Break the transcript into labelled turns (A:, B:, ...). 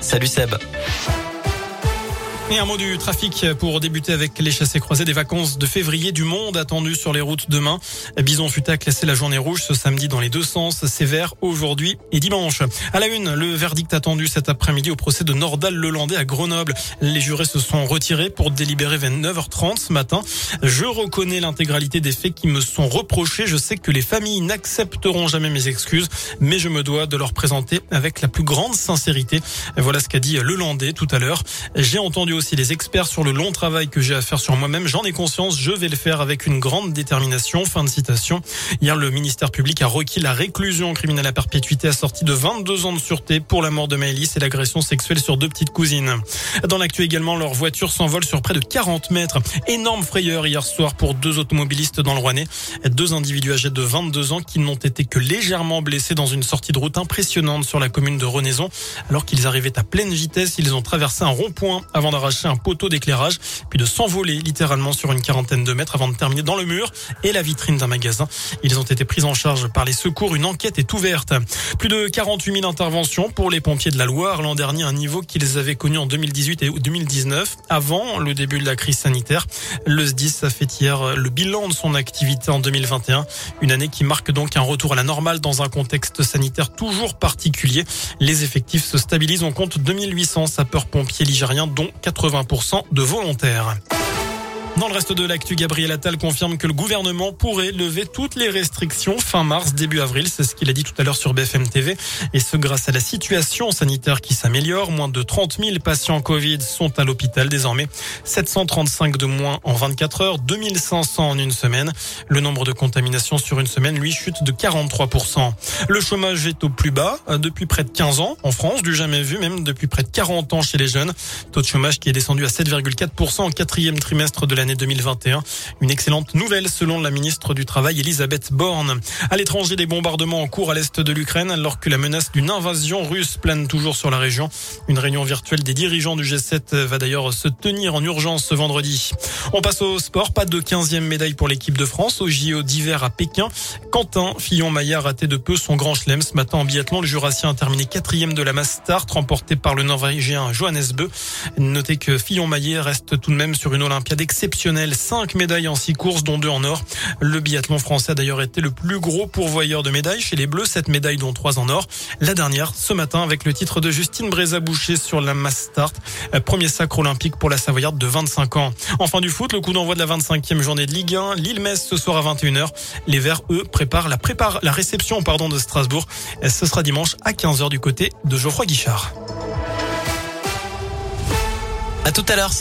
A: Salut Seb.
B: Et un mot du trafic pour débuter avec les chassés croisés des vacances de février du monde attendu sur les routes demain. Bison Futa classé la journée rouge ce samedi dans les deux sens, sévère aujourd'hui et dimanche. À la une, le verdict attendu cet après-midi au procès de Nordal Lelandais à Grenoble. Les jurés se sont retirés pour délibérer vers 9h30 ce matin. Je reconnais l'intégralité des faits qui me sont reprochés. Je sais que les familles n'accepteront jamais mes excuses, mais je me dois de leur présenter avec la plus grande sincérité. Voilà ce qu'a dit Lelandais tout à l'heure. J'ai entendu les experts sur le long travail que j'ai à faire sur moi-même. J'en ai conscience, je vais le faire avec une grande détermination. Fin de citation. Hier, le ministère public a requis la réclusion criminelle à perpétuité assortie de 22 ans de sûreté pour la mort de Maëlys et l'agression sexuelle sur deux petites cousines. Dans l'actu également, leur voiture s'envole sur près de 40 mètres. Énorme frayeur hier soir pour deux automobilistes dans le Rouennais. Deux individus âgés de 22 ans qui n'ont été que légèrement blessés dans une sortie de route impressionnante sur la commune de Renaison. Alors qu'ils arrivaient à pleine vitesse, ils ont traversé un rond-point avant d'arracher un poteau d'éclairage, puis de s'envoler littéralement sur une quarantaine de mètres avant de terminer dans le mur et la vitrine d'un magasin. Ils ont été pris en charge par les secours. Une enquête est ouverte. Plus de 48 000 interventions pour les pompiers de la Loire l'an dernier, un niveau qu'ils avaient connu en 2018 et 2019, avant le début de la crise sanitaire. Le SDIS a fait hier le bilan de son activité en 2021, une année qui marque donc un retour à la normale dans un contexte sanitaire toujours particulier. Les effectifs se stabilisent. On compte 2800 sapeurs-pompiers ligériens, dont 80 80% de volontaires. Dans le reste de l'actu, Gabriel Attal confirme que le gouvernement pourrait lever toutes les restrictions fin mars, début avril. C'est ce qu'il a dit tout à l'heure sur BFM TV. Et ce grâce à la situation sanitaire qui s'améliore. Moins de 30 000 patients Covid sont à l'hôpital désormais. 735 de moins en 24 heures, 2500 en une semaine. Le nombre de contaminations sur une semaine, lui, chute de 43%. Le chômage est au plus bas euh, depuis près de 15 ans en France, du jamais vu, même depuis près de 40 ans chez les jeunes. Taux de chômage qui est descendu à 7,4% en quatrième trimestre de la l'année 2021. Une excellente nouvelle selon la ministre du Travail Elisabeth Borne. À l'étranger, des bombardements en cours à l'est de l'Ukraine alors que la menace d'une invasion russe plane toujours sur la région. Une réunion virtuelle des dirigeants du G7 va d'ailleurs se tenir en urgence ce vendredi. On passe au sport. Pas de 15e médaille pour l'équipe de France au JO d'hiver à Pékin. Quentin Fillon-Maillat a raté de peu son grand chelem ce matin en biathlon. Le Jurassien a terminé quatrième de la mass start remporté par le Norvégien Johannes Bö. Notez que Fillon-Maillat reste tout de même sur une Olympiade exceptionnelle exceptionnel. Cinq médailles en six courses, dont deux en or. Le biathlon français a d'ailleurs été le plus gros pourvoyeur de médailles chez les Bleus. Sept médailles, dont trois en or. La dernière, ce matin, avec le titre de Justine Brézaboucher sur la mass start. Premier sacre olympique pour la Savoyarde de 25 ans. Enfin du foot, le coup d'envoi de la 25e journée de Ligue 1. Lille-Metz ce soir à 21h. Les Verts, eux, préparent la, réception pardon, de Strasbourg. Ce sera dimanche à 15h du côté de Geoffroy Guichard.
A: À tout à l'heure.